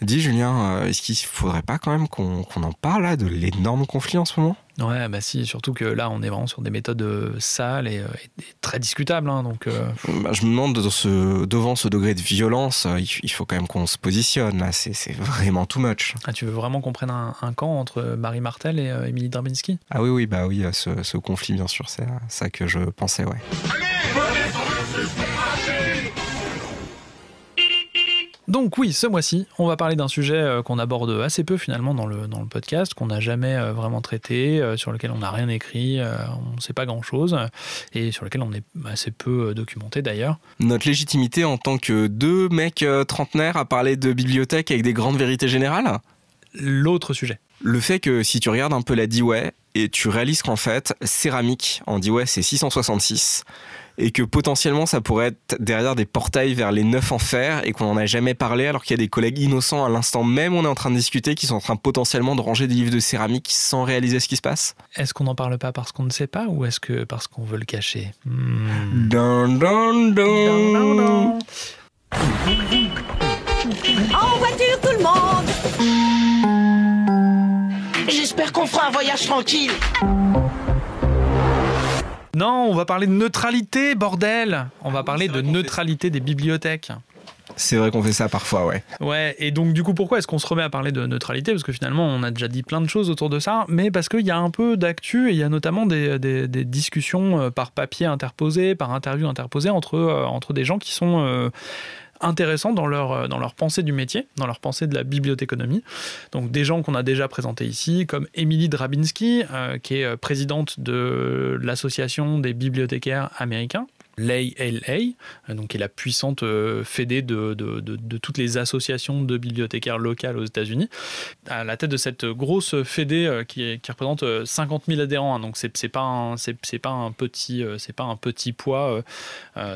Dis Julien, euh, est-ce qu'il faudrait pas quand même qu'on en parle là de l'énorme conflit en ce moment? Ouais, bah si, surtout que là, on est vraiment sur des méthodes euh, sales et, très discutables. Hein, donc, bah, je me demande, ce, devant ce degré de violence, il, faut quand même qu'on se positionne. Là, c'est vraiment too much. Ah, tu veux vraiment qu'on prenne un, camp entre Marie Martel et Émilie Drabinski Ah oui, oui, bah oui, ce, ce conflit, bien sûr, c'est ça que je pensais, ouais. Donc oui, ce mois-ci, on va parler d'un sujet euh, qu'on aborde assez peu finalement dans le, dans le podcast, qu'on n'a jamais euh, vraiment traité, euh, sur lequel on n'a rien écrit, on ne sait pas grand-chose, et sur lequel on est assez peu documenté d'ailleurs. Notre légitimité en tant que deux mecs trentenaires à parler de bibliothèque avec des grandes vérités générales? L'autre sujet. Le fait que si tu regardes un peu la Dewey, et tu réalises qu'en fait, céramique en Dewey c'est 666, et que potentiellement ça pourrait être derrière des portails vers les neuf enfers et qu'on n'en a jamais parlé alors qu'il y a des collègues innocents à l'instant même on est en train de discuter qui sont en train potentiellement de ranger des livres de céramique sans réaliser ce qui se passe. Est-ce qu'on n'en parle pas parce qu'on ne sait pas ou est-ce que parce qu'on veut le cacher? Hmm. En voiture tout le monde J'espère qu'on fera un voyage tranquille non, on va parler de neutralité, bordel On va parler de neutralité des bibliothèques. C'est vrai qu'on fait ça parfois, ouais. Ouais, et donc du coup, pourquoi est-ce qu'on se remet à parler de neutralité? Parce que finalement, on a déjà dit plein de choses autour de ça, mais parce qu'il y a un peu d'actu et il y a notamment des, discussions euh, par papier interposé, par interview interposée entre, euh, entre des gens qui sont... Euh, intéressants dans leur, dans leur pensée du métier, dans leur pensée de la bibliothéconomie. Donc des gens qu'on a déjà présentés ici, comme Émilie Drabinski, qui est présidente de l'Association des bibliothécaires américains, l'ALA, donc qui est la puissante euh, fédé de, de, de, toutes les associations de bibliothécaires locales aux États-Unis, à la tête de cette grosse fédé euh, qui, représente 50 euh, 000 adhérents. Hein. donc c'est pas un c'est pas un petit c'est pas un petit poids,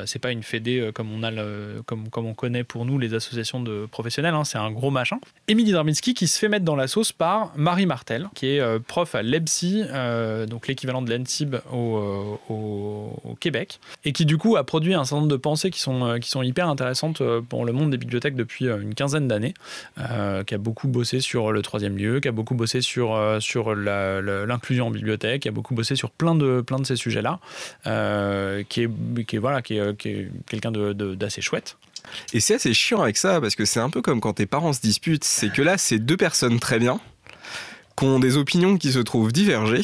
c'est pas une fédé comme on a le, comme comme on connaît pour nous les associations de professionnels. Hein. c'est un gros machin. Émilie Darminski qui se fait mettre dans la sauce par Marie Martel, qui est prof à l'EBSI, donc l'équivalent de l'ENSIB au, au, au, Québec, et qui du coup, a produit un certain nombre de pensées qui sont, euh, qui sont hyper intéressantes euh, pour le monde des bibliothèques depuis euh, une quinzaine d'années, qui a beaucoup bossé sur le troisième lieu, qui a beaucoup bossé sur, sur l'inclusion en bibliothèque, qui a beaucoup bossé sur plein de, plein de ces sujets-là, qui, est, qui, est, voilà, qui est, qui est quelqu'un d'assez chouette. Et c'est assez chiant avec ça, parce que c'est un peu comme quand tes parents se disputent, c'est que là, c'est deux personnes très bien, qui ont des opinions qui se trouvent divergées,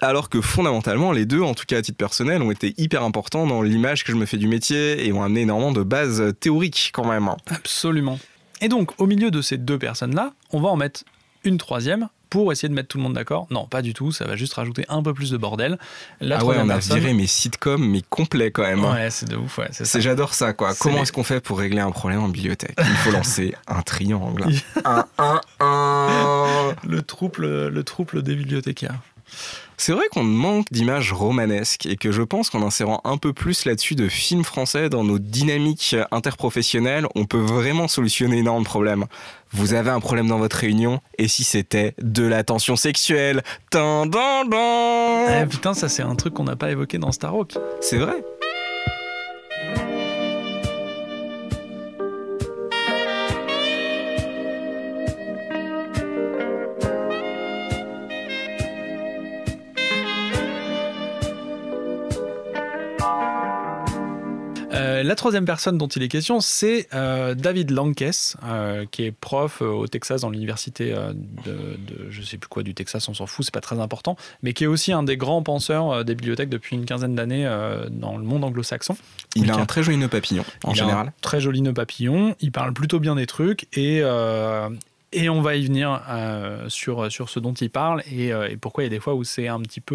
alors que fondamentalement, les deux, en tout cas à titre personnel, ont été hyper importants dans l'image que je me fais du métier et ont amené énormément de bases théoriques quand même. Absolument. Et donc, au milieu de ces deux personnes-là, on va en mettre une troisième pour essayer de mettre tout le monde d'accord. Non, pas du tout, ça va juste rajouter un peu plus de bordel. La ah ouais, on a viré mes sitcoms, mais complets quand même. Hein. Ouais, c'est de ouf, ouais, J'adore ça, quoi. Comment est-ce qu'on fait pour régler un problème en bibliothèque? Il faut lancer un triangle. un, un, un. Le trouble, le trouble des bibliothécaires. C'est vrai qu'on manque d'images romanesques et que je pense qu'en insérant un peu plus là-dessus de films français dans nos dynamiques interprofessionnelles, on peut vraiment solutionner énormément de problèmes. Vous avez un problème dans votre réunion et si c'était de la tension sexuelle? Eh, Putain, ça c'est un truc qu'on n'a pas évoqué dans Starhawk. C'est vrai troisième personne dont il est question, c'est euh, David Lankes, euh, qui est prof euh, au Texas dans l'université de, de, je sais plus quoi du Texas, on s'en fout, c'est pas très important, mais qui est aussi un des grands penseurs des bibliothèques depuis une quinzaine d'années dans le monde anglo-saxon. Il a un très joli nœud papillon en général. très joli nœud papillon. Il parle plutôt bien des trucs et et on va y venir sur, sur ce dont il parle et, et, pourquoi il y a des fois où c'est un petit peu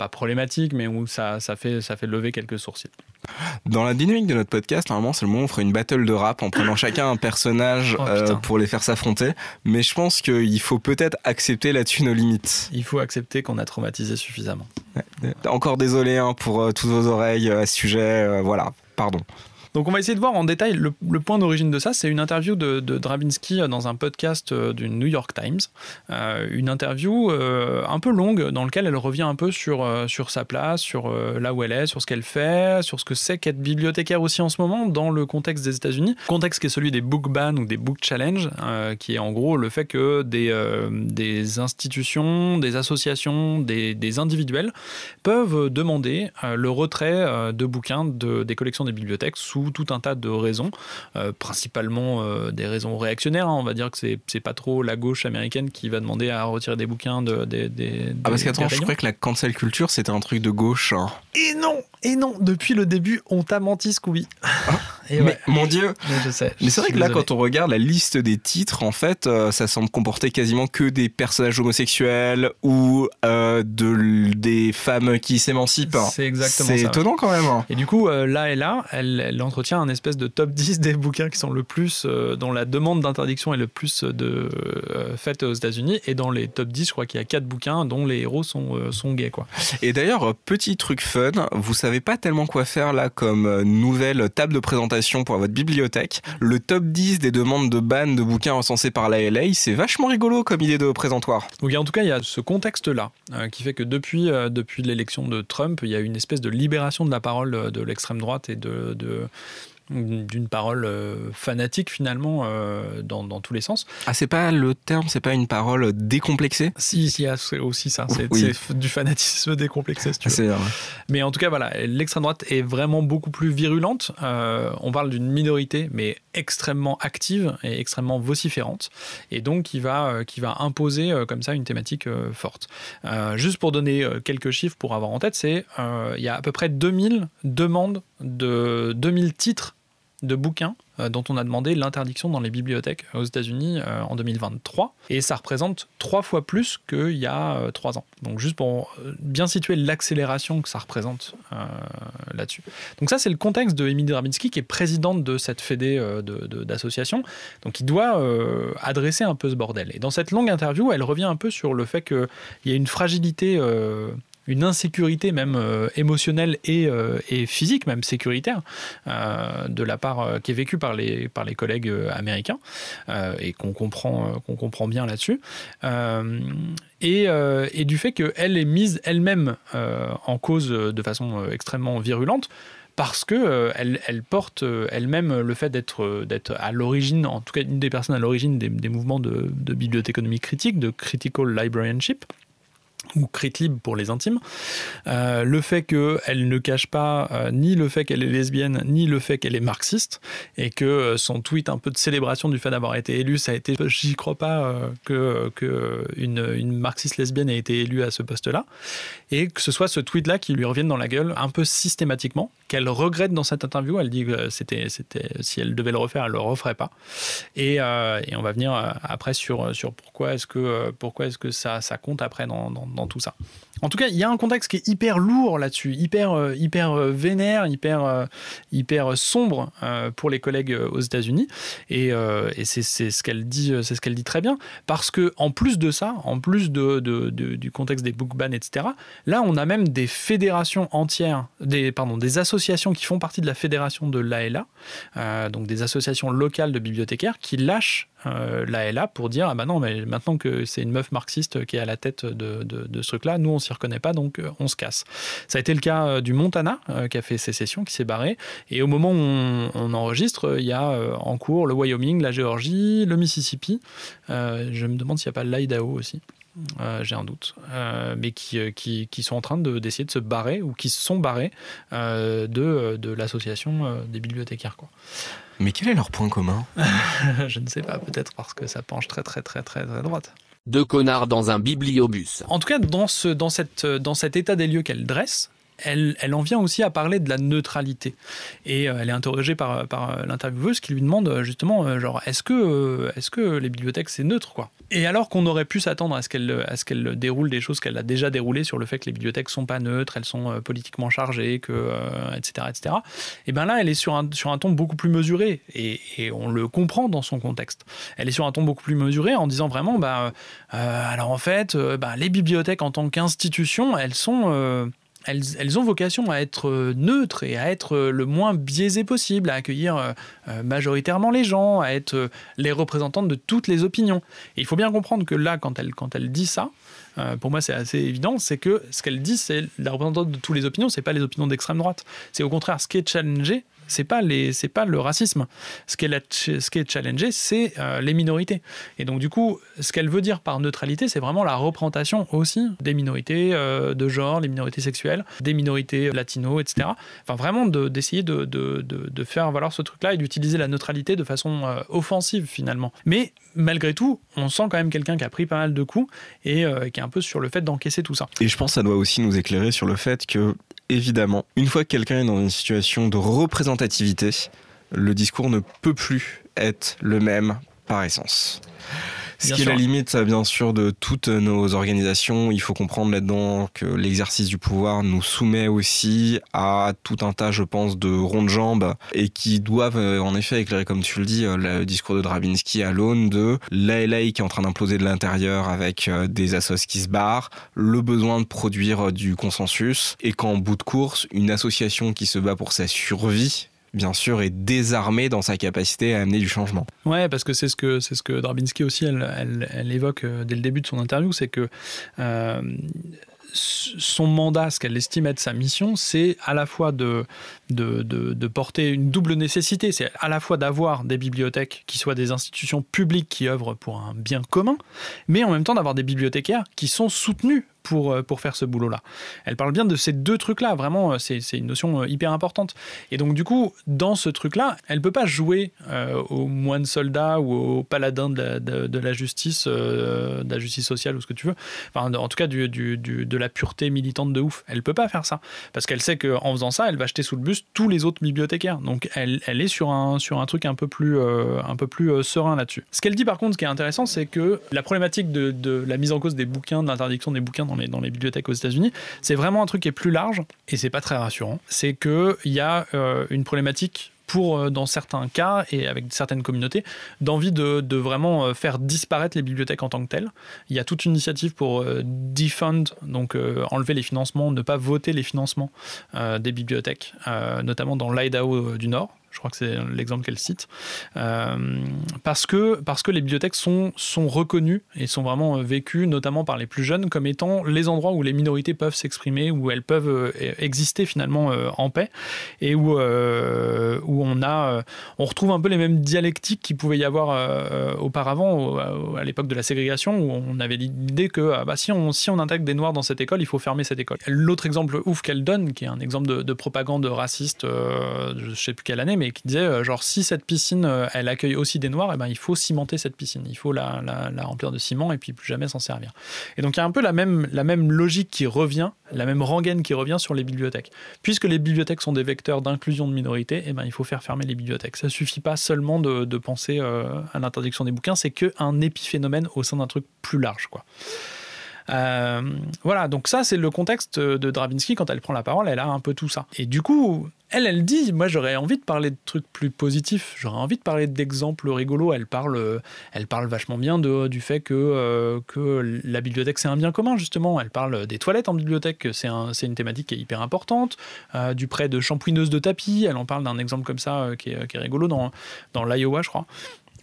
pas problématique, mais où ça, ça, fait, ça fait lever quelques sourcils. Dans la dynamique de notre podcast, normalement, c'est le moment où on ferait une battle de rap en prenant chacun un personnage oh, euh, pour les faire s'affronter. Mais je pense qu'il faut peut-être accepter là-dessus nos limites. Il faut accepter qu'on a traumatisé suffisamment. Encore désolé hein, pour euh, toutes vos oreilles euh, à ce sujet. voilà, pardon. Donc on va essayer de voir en détail le, point d'origine de ça. C'est une interview de, de, Drabinsky dans un podcast du New York Times. une interview un peu longue dans laquelle elle revient un peu sur, sur sa place, sur là où elle est, sur ce qu'elle fait, sur ce que c'est qu'être bibliothécaire aussi en ce moment dans le contexte des États-Unis. Contexte qui est celui des book ban ou des book challenge, qui est en gros le fait que des, des institutions, des associations, des, des individuels peuvent demander euh, le retrait euh, de bouquins de, des collections des bibliothèques sous tout un tas de raisons, euh, principalement des raisons réactionnaires. Hein. On va dire que c'est pas trop la gauche américaine qui va demander à retirer des bouquins de, des. ah, parce qu'attends, je croyais que la cancel culture c'était un truc de gauche. Hein. Et non Et non Depuis le début, on t'a menti, Scooby. Ah, mais mon Dieu Mais je sais. Mais c'est vrai que là, quand on regarde la liste des titres, en fait, ça semble comporter quasiment que des personnages homosexuels ou de, des femmes qui s'émancipent. C'est exactement ça. C'est étonnant quand même. Et du coup, euh, là et là, elle, elle, entretient un espèce de top 10 des bouquins qui sont le plus, euh, dont la demande d'interdiction est le plus de, euh, faite aux États-Unis. Et dans les top 10, je crois qu'il y a 4 bouquins dont les héros sont, sont gays. Quoi. Et d'ailleurs, petit truc fun, vous savez pas tellement quoi faire là comme nouvelle table de présentation pour votre bibliothèque. Le top 10 des demandes de ban de bouquins recensés par la LA, c'est vachement rigolo comme idée de présentoir. Donc en tout cas, il y a ce contexte-là qui fait que depuis, depuis l'élection de Trump, il y a une espèce de libération de la parole de l'extrême droite et de, d'une parole euh, fanatique finalement euh, dans, dans, tous les sens. Ah c'est pas le terme, c'est pas une parole décomplexée? Si, si, c'est aussi ça, c'est du fanatisme décomplexé si tu veux. Mais en tout cas voilà, l'extrême droite est vraiment beaucoup plus virulente. Euh, on parle d'une minorité mais extrêmement active et extrêmement vociférante et donc qui va, qui va imposer comme ça une thématique forte. juste pour donner quelques chiffres pour avoir en tête, c'est il y a à peu près 2000 demandes de 2000 titres de bouquins euh, dont on a demandé l'interdiction dans les bibliothèques aux États-Unis euh, en 2023. Et ça représente trois fois plus qu'il y a euh, trois ans. Donc juste pour bien situer l'accélération que ça représente là-dessus. Donc ça, c'est le contexte de Émilie Drabinsky, qui est présidente de cette fédé d'association. Donc il doit adresser un peu ce bordel. Et dans cette longue interview, elle revient un peu sur le fait qu'il y a une fragilité une insécurité même euh, émotionnelle et, euh, et, physique, même sécuritaire, euh, de la part qui est vécue par les, collègues américains et qu'on comprend, bien là-dessus. Et, du fait qu'elle est mise elle-même en cause de façon extrêmement virulente parce que elle, elle, porte elle-même le fait d'être à l'origine, en tout cas une des personnes à l'origine des, mouvements de bibliothéconomie critique, de critical librarianship, ou libre pour les intimes. Euh, le fait qu'elle ne cache pas euh, ni le fait qu'elle est lesbienne, ni le fait qu'elle est marxiste, et que euh, son tweet un peu de célébration du fait d'avoir été élue, ça a été, j'y crois pas que, une, marxiste lesbienne ait été élue à ce poste-là, et que ce soit ce tweet-là qui lui revienne dans la gueule un peu systématiquement, qu'elle regrette dans cette interview, elle dit que c'était, c'était, si elle devait le refaire, elle le referait pas. Et, et on va venir après sur, sur pourquoi est-ce que, pourquoi est-ce que ça, ça compte après dans dans tout ça. En tout cas, il y a un contexte qui est hyper lourd là-dessus, hyper, euh, hyper euh, vénère, hyper, euh, hyper sombre pour les collègues aux États-Unis. Et, c'est ce qu'elle dit, c'est ce qu'elle dit très bien, parce que en plus de ça, en plus du contexte des book bans, etc. Là, on a même des fédérations entières, des pardon, des associations qui font partie de la fédération de l'ALA, donc des associations locales de bibliothécaires qui lâchent euh, là pour dire ah bah non mais maintenant que c'est une meuf marxiste qui est à la tête de, de, ce truc là nous on s'y reconnaît pas donc euh, on se casse. Ça a été le cas euh, du Montana euh, qui a fait sécession qui s'est barré. Et au moment où on, enregistre il y a en cours le Wyoming la Géorgie le Mississippi. Je me demande s'il n'y a pas l'Idaho aussi j'ai un doute, mais qui, qui, qui, sont en train d'essayer de, se barrer ou qui se sont barrés de, de l'association des bibliothécaires. Quoi. Mais quel est leur point commun? Je ne sais pas, peut-être parce que ça penche très très très très très droite. Deux connards dans un bibliobus. En tout cas, dans, ce, dans, cette, dans cet état des lieux qu'elle dresse, elle, en vient aussi à parler de la neutralité. Et euh, elle est interrogée par, par euh, l'intervieweuse qui lui demande euh, justement, genre, est-ce que, les bibliothèques c'est neutre quoi? Et alors qu'on aurait pu s'attendre à ce qu'elle déroule des choses qu'elle a déjà déroulées sur le fait que les bibliothèques sont pas neutres, elles sont politiquement chargées, que, etc., etc. Et bien là, elle est sur un, sur un ton beaucoup plus mesuré et, on le comprend dans son contexte. Elle est sur un ton beaucoup plus mesuré en disant vraiment, bah, alors en fait, bah, les bibliothèques en tant qu'institution, elles sont elles, ont vocation à être neutres et à être le moins biaisées possible, à accueillir majoritairement les gens, à être les représentantes de toutes les opinions. Et il faut bien comprendre que là, quand elle, quand elle dit ça, pour moi c'est assez évident, c'est que ce qu'elle dit, c'est la représentante de toutes les opinions, c'est pas les opinions d'extrême droite. C'est au contraire ce qui est challengé, c'est pas c'est pas le racisme. Ce qu'elle ce qui est challengé, c'est euh, les minorités. Et donc du coup, ce qu'elle veut dire par neutralité, c'est vraiment la représentation aussi des minorités euh, de genre, les minorités sexuelles, des minorités latino, etc. Enfin vraiment d'essayer de, de, de, faire valoir ce truc-là et d'utiliser la neutralité de façon euh, offensive finalement. Mais malgré tout, on sent quand même quelqu'un qui a pris pas mal de coups et qui est un peu sur le fait d'encaisser tout ça. Et je pense que ça doit aussi nous éclairer sur le fait que évidemment, une fois que quelqu'un est dans une situation de représentativité, le discours ne peut plus être le même par essence. Ce qui est la limite, bien sûr, de toutes nos organisations. Il faut comprendre là-dedans que l'exercice du pouvoir nous soumet aussi à tout un tas, je pense, de ronds de jambes et qui doivent, euh, en effet, éclairer, comme tu le dis, euh, le discours de Drabinsky à l'aune de l'ALA qui est en train d'imploser de l'intérieur avec euh, des assos qui se barrent, le besoin de produire du consensus et qu'en bout de course, une association qui se bat pour sa survie bien sûr, est désarmée dans sa capacité à amener du changement. Ouais, parce que c'est ce que c'est ce que Drabinsky aussi, elle, elle, évoque euh, dès le début de son interview, c'est que euh, son mandat, ce qu'elle estime être sa mission, c'est à la fois de, de, de, porter une double nécessité, c'est à la fois d'avoir des bibliothèques qui soient des institutions publiques qui œuvrent pour un bien commun, mais en même temps d'avoir des bibliothécaires qui sont soutenus pour, euh, pour faire ce boulot-là. Elle parle bien de ces deux trucs-là, vraiment, euh, c'est une notion euh, hyper importante. Et donc, du coup, dans ce truc-là, elle ne peut pas jouer au moine soldat ou au paladin de la, de, la justice, de la justice sociale ou ce que tu veux, enfin, en tout cas du, de la pureté militante de ouf. Elle ne peut pas faire ça, parce qu'elle sait qu'en faisant ça, elle va jeter sous le bus tous les autres bibliothécaires. Donc, elle, elle est sur un, sur un truc un peu plus, un peu plus serein là-dessus. Ce qu'elle dit par contre, ce qui est intéressant, c'est que la problématique de, de la mise en cause des bouquins, de l'interdiction des bouquins dans les, dans les bibliothèques aux États-Unis, c'est vraiment un truc qui est plus large et c'est pas très rassurant. C'est qu'il y a euh, une problématique pour, euh, dans certains cas et avec certaines communautés, d'envie de, vraiment euh, faire disparaître les bibliothèques en tant que telles. Il y a toute une initiative pour defund, donc enlever les financements, ne pas voter les financements des bibliothèques, notamment dans l'Idaho du Nord je crois que c'est l'exemple qu'elle cite, euh, parce, que, parce que les bibliothèques sont, sont reconnues et sont vraiment euh, vécues, notamment par les plus jeunes, comme étant les endroits où les minorités peuvent s'exprimer, où elles peuvent euh, exister finalement en paix, et où, où on, a, on retrouve un peu les mêmes dialectiques qu'il pouvait y avoir auparavant, à l'époque de la ségrégation, où on avait l'idée que ah bah, si, on, si on intègre des noirs dans cette école, il faut fermer cette école. L'autre exemple ouf qu'elle donne, qui est un exemple de, de propagande raciste, je sais plus quelle année, mais qui disait euh, genre si cette piscine euh, elle accueille aussi des noirs, eh ben il faut cimenter cette piscine, il faut la, la, remplir de ciment et puis plus jamais s'en servir. Et donc il y a un peu la même, la même logique qui revient, la même rengaine qui revient sur les bibliothèques. Puisque les bibliothèques sont des vecteurs d'inclusion de minorités, eh ben il faut faire fermer les bibliothèques. Ça suffit pas seulement de, de penser euh, à l'interdiction des bouquins, c'est qu'un épiphénomène au sein d'un truc plus large quoi. Euh, voilà, donc ça c'est le contexte de Dravinsky quand elle prend la parole, elle a un peu tout ça. Et du coup, elle, elle dit, moi j'aurais envie de parler de trucs plus positifs, j'aurais envie de parler d'exemples rigolos. Elle parle, elle parle vachement bien du fait que, euh, que la bibliothèque c'est un bien commun justement. Elle parle des toilettes en bibliothèque, c'est un, une thématique qui est hyper importante. Euh, du prêt de shampouineuse de tapis, elle en parle d'un exemple comme ça qui, est, qui, est, rigolo dans, dans l'Iowa, je crois.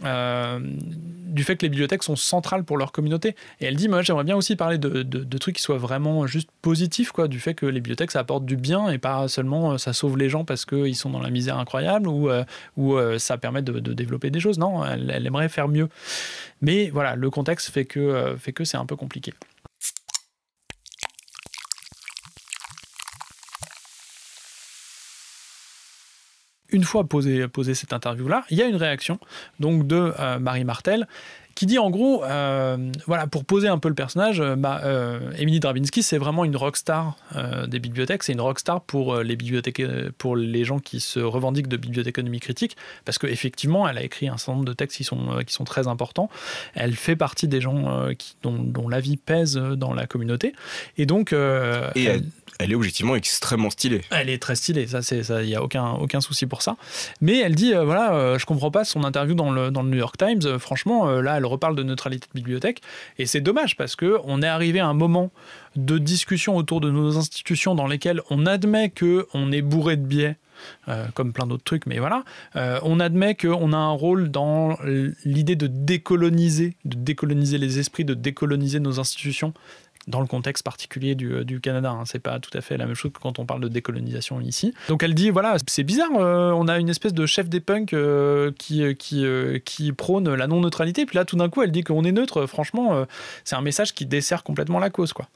Euh, du fait que les bibliothèques sont centrales pour leur communauté. Et elle dit, moi j'aimerais bien aussi parler de, trucs qui soient vraiment juste positifs, quoi, du fait que les bibliothèques ça apporte du bien et pas seulement euh, ça sauve les gens parce qu'ils sont dans la misère incroyable ou, euh, ça permet de, développer des choses. Non, elle, aimerait faire mieux. Mais voilà, le contexte fait que c'est un peu compliqué. Une fois posé, posé cette interview-là, il y a une réaction donc de euh, Marie Martel qui dit en gros, euh, voilà, pour poser un peu le personnage, euh, bah, Emily Drabinsky, c'est vraiment une rockstar des bibliothèques, c'est une rockstar pour les bibliothèques, pour les gens qui se revendiquent de bibliothéconomie critique, parce qu'effectivement, elle a écrit un certain nombre de textes qui sont, qui sont très importants. Elle fait partie des gens qui, dont, dont la vie pèse dans la communauté, et donc. Et Elle est objectivement extrêmement stylée. Elle est très stylée, ça, c'est, ça, y a aucun, aucun souci pour ça. Mais elle dit, euh, voilà, euh, je comprends pas son interview dans le, dans le New York Times. Euh, franchement, euh, là, elle reparle de neutralité de bibliothèque, et c'est dommage parce que on est arrivé à un moment de discussion autour de nos institutions dans lesquelles on admet que on est bourré de biais. comme plein d'autres trucs, mais voilà, on admet qu'on a un rôle dans l'idée de décoloniser, de décoloniser les esprits, de décoloniser nos institutions dans le contexte particulier du, euh, du Canada. Hein. C'est pas tout à fait la même chose que quand on parle de décolonisation ici. Donc elle dit voilà, c'est bizarre, euh, on a une espèce de chef des punks euh, qui, qui, prône la non-neutralité, puis là tout d'un coup elle dit qu'on est neutre. Franchement, c'est un message qui dessert complètement la cause, quoi.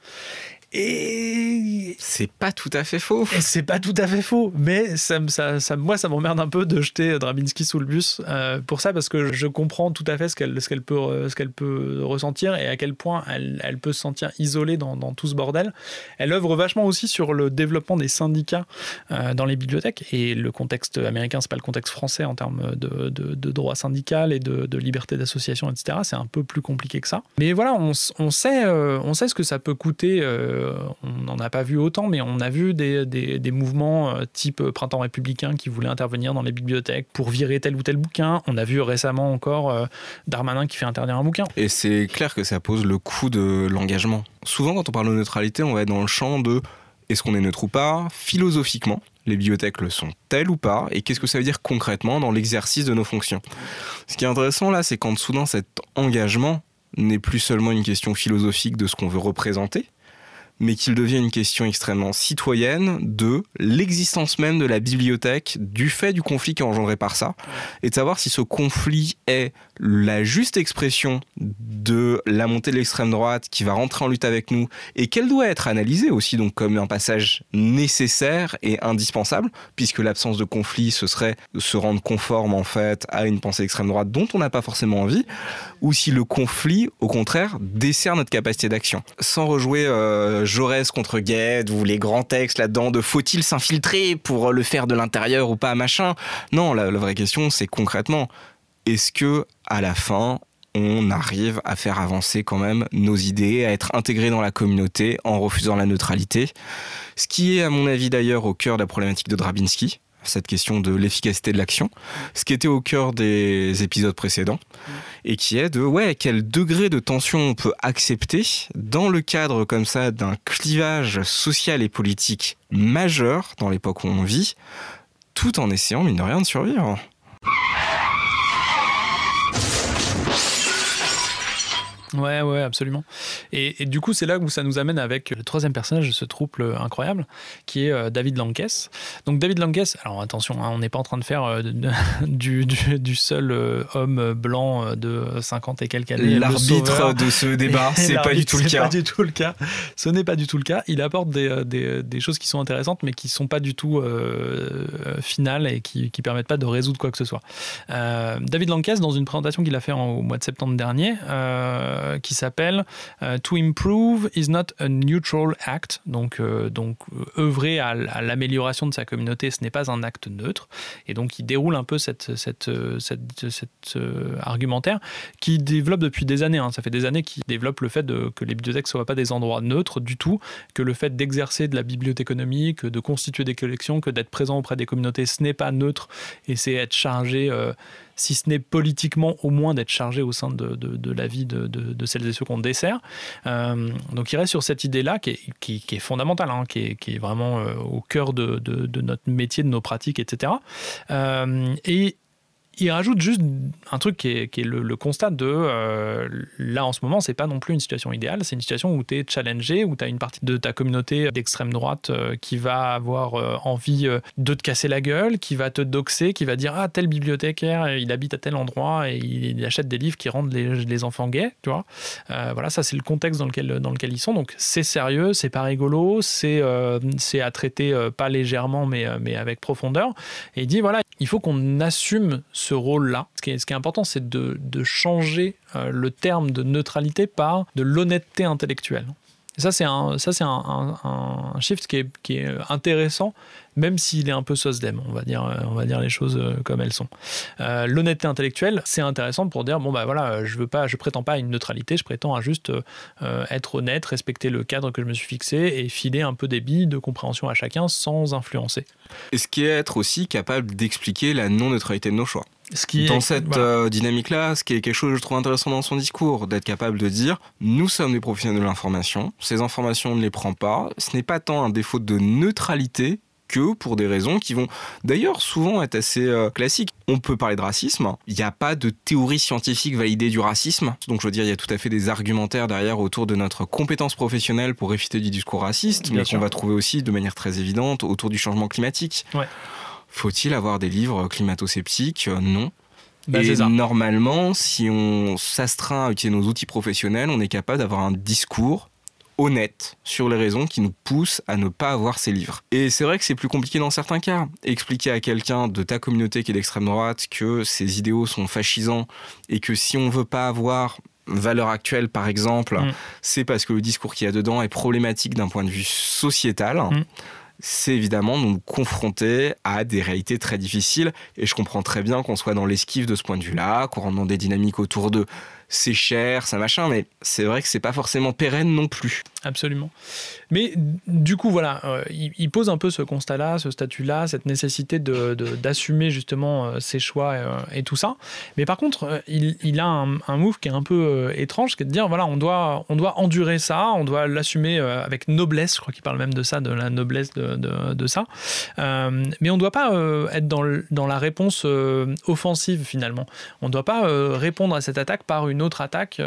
Et C'est pas tout à fait faux. c'est pas tout à fait faux, mais ça, me- ça, ça- moi, ça m'emmerde un peu de jeter Drabinski sous le bus euh, pour ça, parce que je comprends tout à fait ce qu'elle qu'elle peut, euh, qu'elle peut ressentir et à quel point elle, elle peut se sentir isolée dans, dans tout ce bordel. Elle œuvre vachement aussi sur le développement des syndicats euh, dans les bibliothèques, et le contexte américain, c'est pas le contexte français en termes de, de, de droit syndical et de, de liberté d'association, etc. C'est un peu plus compliqué que ça. Mais voilà, on, sait, euh, on sait ce que ça peut coûter. Euh, on n'en a pas vu autant, mais on a vu des, mouvements euh, type Printemps républicain qui voulaient intervenir dans les bibliothèques pour virer tel ou tel bouquin. On a vu récemment encore euh, Darmanin qui fait interdire un bouquin. Et c'est clair que ça pose le coût de l'engagement. Souvent, quand on parle de neutralité, on va être dans le champ de est-ce qu'on est neutre ou pas? Philosophiquement, les bibliothèques le sont-elles ou pas Et qu'est-ce que ça veut dire concrètement dans l'exercice de nos fonctions? Ce qui est intéressant là, c'est quand soudain cet engagement n'est plus seulement une question philosophique de ce qu'on veut représenter, mais qu'il devient une question extrêmement citoyenne de l'existence même de la bibliothèque, du fait du conflit qui est engendré par ça, et de savoir si ce conflit est la juste expression de la montée de l'extrême droite qui va rentrer en lutte avec nous, et qu'elle doit être analysée aussi donc comme un passage nécessaire et indispensable, puisque l'absence de conflit, ce serait se rendre conforme en fait à une pensée extrême droite dont on n'a pas forcément envie, ou si le conflit, au contraire, dessert notre capacité d'action. Sans rejouer euh, Jaurès contre Gued ou les grands textes là-dedans de faut-il s'infiltrer pour le faire de l'intérieur ou pas, machin? Non, la, la vraie question, c'est concrètement, est-ce que à la fin, on arrive à faire avancer quand même nos idées, à être intégrés dans la communauté en refusant la neutralité? Ce qui est, à mon avis d'ailleurs, au cœur de la problématique de Drabinski, cette question de l'efficacité de l'action, ce qui était au cœur des épisodes précédents, et qui est de, ouais, quel degré de tension on peut accepter dans le cadre comme ça d'un clivage social et politique majeur dans l'époque où on vit, tout en essayant, mine de rien, de survivre. Ouais, ouais, absolument. Et, et du coup, c'est là où ça nous amène avec le troisième personnage de ce trouble incroyable, qui est euh, David Lankes. Donc David Lankes, alors attention, hein, on n'est pas en train de faire euh, de- du, du- du seul euh, homme blanc euh, de 50 et quelques années. L'arbitre de ce débat, c'est pas du tout le C'est cas. pas du tout le cas. Ce n'est pas du tout le cas. Il apporte des, euh, des, des choses qui sont intéressantes, mais qui sont pas du tout euh, euh, finales et qui, qui permettent pas de résoudre quoi que ce soit. Euh, David Lankes, dans une présentation qu'il a fait en- au mois de septembre dernier, euh, qui s'appelle euh, To improve is not a neutral act. Donc, euh, donc euh, œuvrer à, l'amélioration de sa communauté, ce n'est pas un acte neutre. Et donc, il déroule un peu cette, euh, euh, argumentaire qui développe depuis des années. hein. Ça fait des années qu'il développe le fait que les bibliothèques ne soient pas des endroits neutres du tout, que le fait d'exercer de la bibliothéconomie, que de constituer des collections, que d'être présent auprès des communautés, ce n'est pas neutre et c'est être chargé, euh, si ce n'est politiquement, au moins d'être chargé au sein de, de- la vie de, de- celles et ceux qu'on dessert. Euh, donc il reste sur cette idée-là qui est, qui, est fondamentale, hein, qui, est, qui est vraiment euh, au cœur de, notre métier, de nos pratiques, etc. Et il rajoute juste un truc qui est, le, constat de euh, là en ce moment, c'est pas non plus une situation idéale, c'est une situation où tu es challengé, où tu as une partie de ta communauté d'extrême droite euh, qui va avoir euh, envie de te casser la gueule, qui va te doxer, qui va dire ah tel bibliothécaire, il habite à tel endroit et il, achète des livres qui rendent les, enfants gays, tu vois. Voilà, ça c'est le contexte dans lequel, dans lequel ils sont. Donc c'est sérieux, c'est pas rigolo, c'est à traiter pas légèrement mais, mais avec profondeur. Et il dit voilà, il faut qu'on assume ce rôle-là. Ce est, ce qui est important, c'est de, de changer euh, le terme de neutralité par de l'honnêteté intellectuelle. Ça, c'est un, ça, c'est un, un, shift qui est, qui est intéressant, même s'il est un peu SOSDEM, on va dire, on va dire les choses euh, comme elles sont. Euh, l'honnêteté intellectuelle, c'est intéressant pour dire bon bah voilà, je veux pas, je prétends pas à une neutralité, je prétends à juste euh, être honnête, respecter le cadre que je me suis fixé et filer un peu des billes de compréhension à chacun sans influencer. Et ce qui est être aussi capable d'expliquer la non-neutralité de nos choix? Ce qui dans est- cette voilà. euh, dynamique-là, ce qui est quelque chose que je trouve intéressant dans son discours, d'être capable de dire nous sommes des professionnels de l'information, ces informations on ne les prend pas, ce n'est pas tant un défaut de neutralité que pour des raisons qui vont d'ailleurs souvent être assez euh, classiques. On peut parler de racisme, il n'y a pas de théorie scientifique validée du racisme, donc je veux dire il y a tout à fait des argumentaires derrière autour de notre compétence professionnelle pour réfuter du discours raciste, Bien mais qu'on va trouver aussi de manière très évidente autour du changement climatique. Ouais. Faut-il avoir des livres climato-sceptiques Euh, Non. Bah, et normalement, si on s'astreint à utiliser nos outils professionnels, on est capable d'avoir un discours honnête sur les raisons qui nous poussent à ne pas avoir ces livres. Et c'est vrai que c'est plus compliqué dans certains cas. Expliquer à quelqu'un de ta communauté qui est d'extrême droite que ses idéaux sont fascisants et que si on veut pas avoir valeur actuelle par exemple, Mm. c'est parce que le discours qu'il y a dedans est problématique d'un point de vue sociétal. Mm. C'est évidemment nous confronter à des réalités très difficiles et je comprends très bien qu'on soit dans l'esquive de ce point de vue-là, qu'on dans des dynamiques autour de c'est cher, ça machin, mais c'est vrai que c'est pas forcément pérenne non plus. Absolument. Mais du coup, voilà, euh, il, pose un peu ce constat-là, ce statut-là, cette nécessité de- de- d'assumer justement euh, ses choix euh, et tout ça. Mais par contre, il, a un, un move qui est un peu étrange, qui est de dire voilà, on doit, on doit endurer ça, on doit l'assumer avec noblesse. Je crois qu'il parle même de ça, de la noblesse de, de- de ça. Mais on ne doit pas être dans, dans la réponse offensive finalement. On ne doit pas répondre à cette attaque par une autre attaque,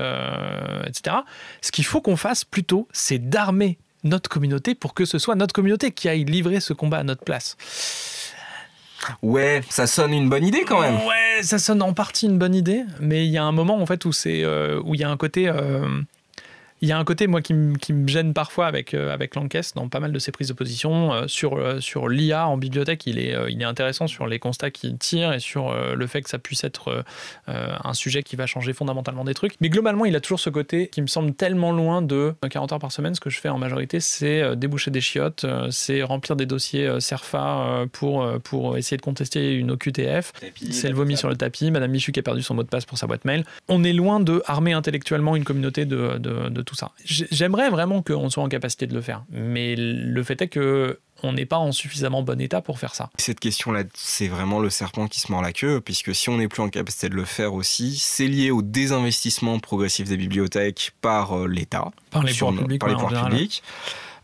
etc. Ce qu'il faut qu'on fasse plutôt, c'est d'armer notre communauté pour que ce soit notre communauté qui aille livrer ce combat à notre place. Ouais, ça sonne une bonne idée quand même. Ouais, ça sonne en partie une bonne idée, mais il y a un moment en fait où c'est euh, où il y a un côté euh, il y a un côté moi qui, me- gêne parfois avec euh, avec l'encaisse dans pas mal de ses prises de position euh, sur euh, sur l'IA en bibliothèque, il est euh, il est intéressant sur les constats qu'il tire et sur le fait que ça puisse être un sujet qui va changer fondamentalement des trucs. Mais globalement, il a toujours ce côté qui me semble tellement loin de 40 heures par semaine. Ce que je fais en majorité, c'est déboucher des chiottes, c'est remplir des dossiers CERFA pour, pour essayer de contester une OQTF. C'est le vomi sur le tapis, Madame Michu qui a perdu son mot de passe pour sa boîte mail. On est loin de armer intellectuellement une communauté de, de, de tout ça. J'aimerais vraiment qu'on soit en capacité de le faire, mais le fait est que on n'est pas en suffisamment bon état pour faire ça. Cette question-là, c'est vraiment le serpent qui se mord la queue, puisque si on n'est plus en capacité de le faire aussi, c'est lié au désinvestissement progressif des bibliothèques par euh, l'État. Par les pouvoirs publics, par les ouais, en pouvoirs général. publics.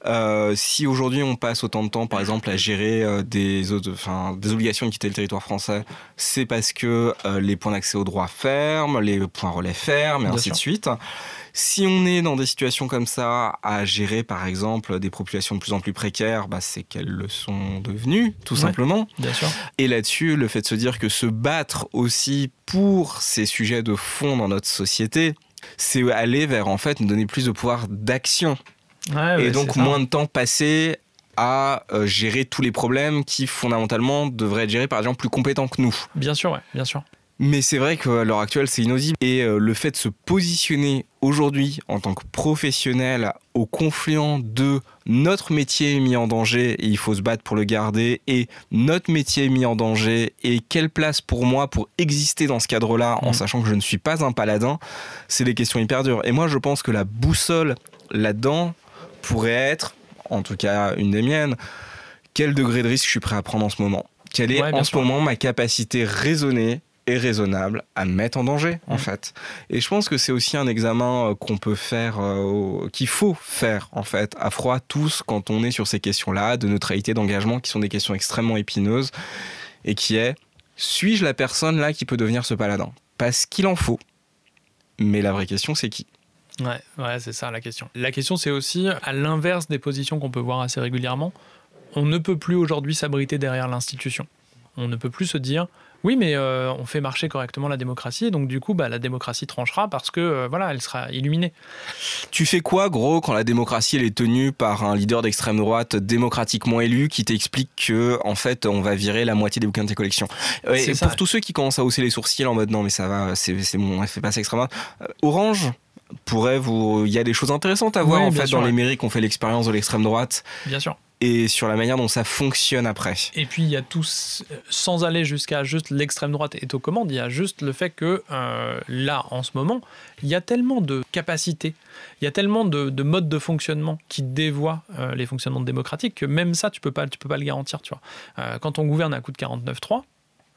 Euh, si aujourd'hui on passe autant de temps, par exemple, à gérer euh, des, autres- enfin, des obligations de quitter le territoire français, c'est parce que euh, les points d'accès aux droits ferment, les points relais ferment, et Bien ainsi sûr. de suite. Si on est dans des situations comme ça, à gérer par exemple des populations de plus en plus précaires, bah, c'est qu'elles le sont devenues, tout Ouais. simplement. Bien sûr. Et là-dessus, le fait de se dire que se battre aussi pour ces sujets de fond dans notre société, c'est aller vers en fait nous donner plus de pouvoir d'action Ouais, et ouais, donc ça. moins de temps passé à euh, gérer tous les problèmes qui fondamentalement devraient être gérés par des gens plus compétents que nous. Bien sûr, ouais, bien sûr. Mais c'est vrai qu'à l'heure actuelle, c'est inaudible. Et euh, le fait de se positionner aujourd'hui en tant que professionnel au confluent de notre métier est mis en danger et il faut se battre pour le garder et notre métier est mis en danger et quelle place pour moi pour exister dans ce cadre-là en Mm. sachant que je ne suis pas un paladin, c'est des questions hyper dures. Et moi, je pense que la boussole là-dedans pourrait être, en tout cas une des miennes, quel degré de risque je suis prêt à prendre en ce moment? Quelle est Ouais, en ce moment ma capacité raisonnée et raisonnable à me mettre en danger en Mhm. fait. Et je pense que c'est aussi un examen euh, qu'on peut faire, euh, qu'il faut faire en fait, à froid tous quand on est sur ces questions-là de neutralité, d'engagement, qui sont des questions extrêmement épineuses et qui est suis-je la personne là qui peut devenir ce paladin? Parce qu'il en faut. Mais la vraie question c'est qui? Ouais, ouais, c'est ça la question. La question, c'est aussi, à l'inverse des positions qu'on peut voir assez régulièrement, on ne peut plus aujourd'hui s'abriter derrière l'institution. On ne peut plus se dire, oui, mais euh, on fait marcher correctement la démocratie, et donc du coup, bah, la démocratie tranchera parce que euh, voilà, elle sera illuminée. Tu fais quoi, gros, quand la démocratie elle est tenue par un leader d'extrême droite démocratiquement élu qui t'explique que, en fait, on va virer la moitié des bouquins de tes collections? Euh, Et ça. pour tous ceux qui commencent à hausser les sourcils en mode non, mais ça va, c'est bon, elle fait pas ça extrêmement. Orange pourrait vous. Il y a des choses intéressantes à voir en fait sûr, dans ouais. les mairies qui ont fait l'expérience de l'extrême droite Bien sûr. Et sur la manière dont ça fonctionne après. Et puis il y a tous, sans aller jusqu'à juste l'extrême droite est aux commandes, il y a juste le fait que euh, là, en ce moment, il y a tellement de capacités, il y a tellement de, de modes de fonctionnement qui dévoient euh, les fonctionnements démocratiques que même ça, tu peux pas, peux pas le garantir. Tu vois. Euh, quand on gouverne à coup de 49-3,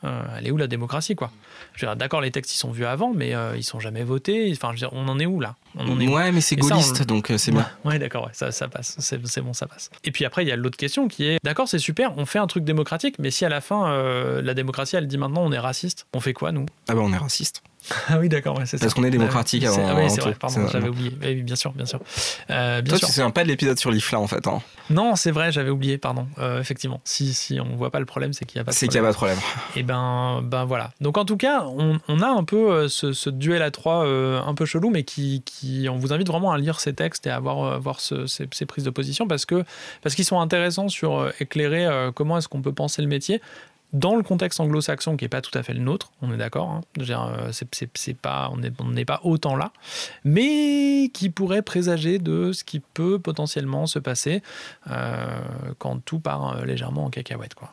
euh, elle est où la démocratie quoi? Je veux dire, D'accord, les textes ils sont vus avant, mais euh, ils sont jamais votés. Enfin, je veux dire, on en est où là? On en est où? Ouais, mais c'est on gaulliste, donc euh, c'est bien. Ouais, ouais, d'accord, ouais, ça, ça passe, c'est c'est bon, ça passe. Et puis après, il y a l'autre question qui est, d'accord, c'est super, on fait un truc démocratique, mais si à la fin, euh, la démocratie, elle dit maintenant on est raciste, on fait quoi, nous? Ah bah on est raciste. Ah oui, d'accord, ouais, c'est ça. Parce qu'on est démocratique avant- Ah oui, c'est vrai, pardon, j'avais oublié. Oui, bien sûr, bien sûr. Euh, bien Toi, sûr. tu te souviens pas de l'épisode sur l'IFLA en fait. Hein. Non, c'est vrai, j'avais oublié, pardon. Euh, effectivement, si, si on voit pas le problème, c'est qu'il y a pas de C'est qu'il n'y a problème. pas de problème. Et ben, ben voilà. Donc en tout cas, on, on a un peu euh, ce, ce duel à trois euh, un peu chelou, mais qui, qui, on vous invite vraiment à lire ces textes et à voir, voir ce- ces, ces prises de position parce que parce qu'ils sont intéressants sur éclairer comment est-ce qu'on peut penser le métier dans le contexte anglo-saxon qui est pas tout à fait le nôtre, on est d'accord. hein. Euh, c'est- pas, on n'est on n'est pas autant là, mais qui pourrait présager de ce qui peut potentiellement se passer euh, quand tout part euh, légèrement en cacahuète, quoi.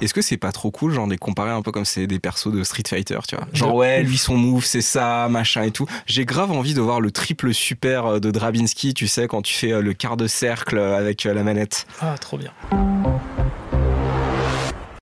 Est-ce que c'est pas trop cool, genre, de les comparer un peu comme c'est des persos de Street Fighter, tu vois? Genre, ouais, lui, son move, c'est ça, machin et tout. J'ai grave envie de voir le triple super euh, de Drabinski, tu sais, quand tu fais euh, le quart de cercle euh, avec la manette. Ah, trop bien.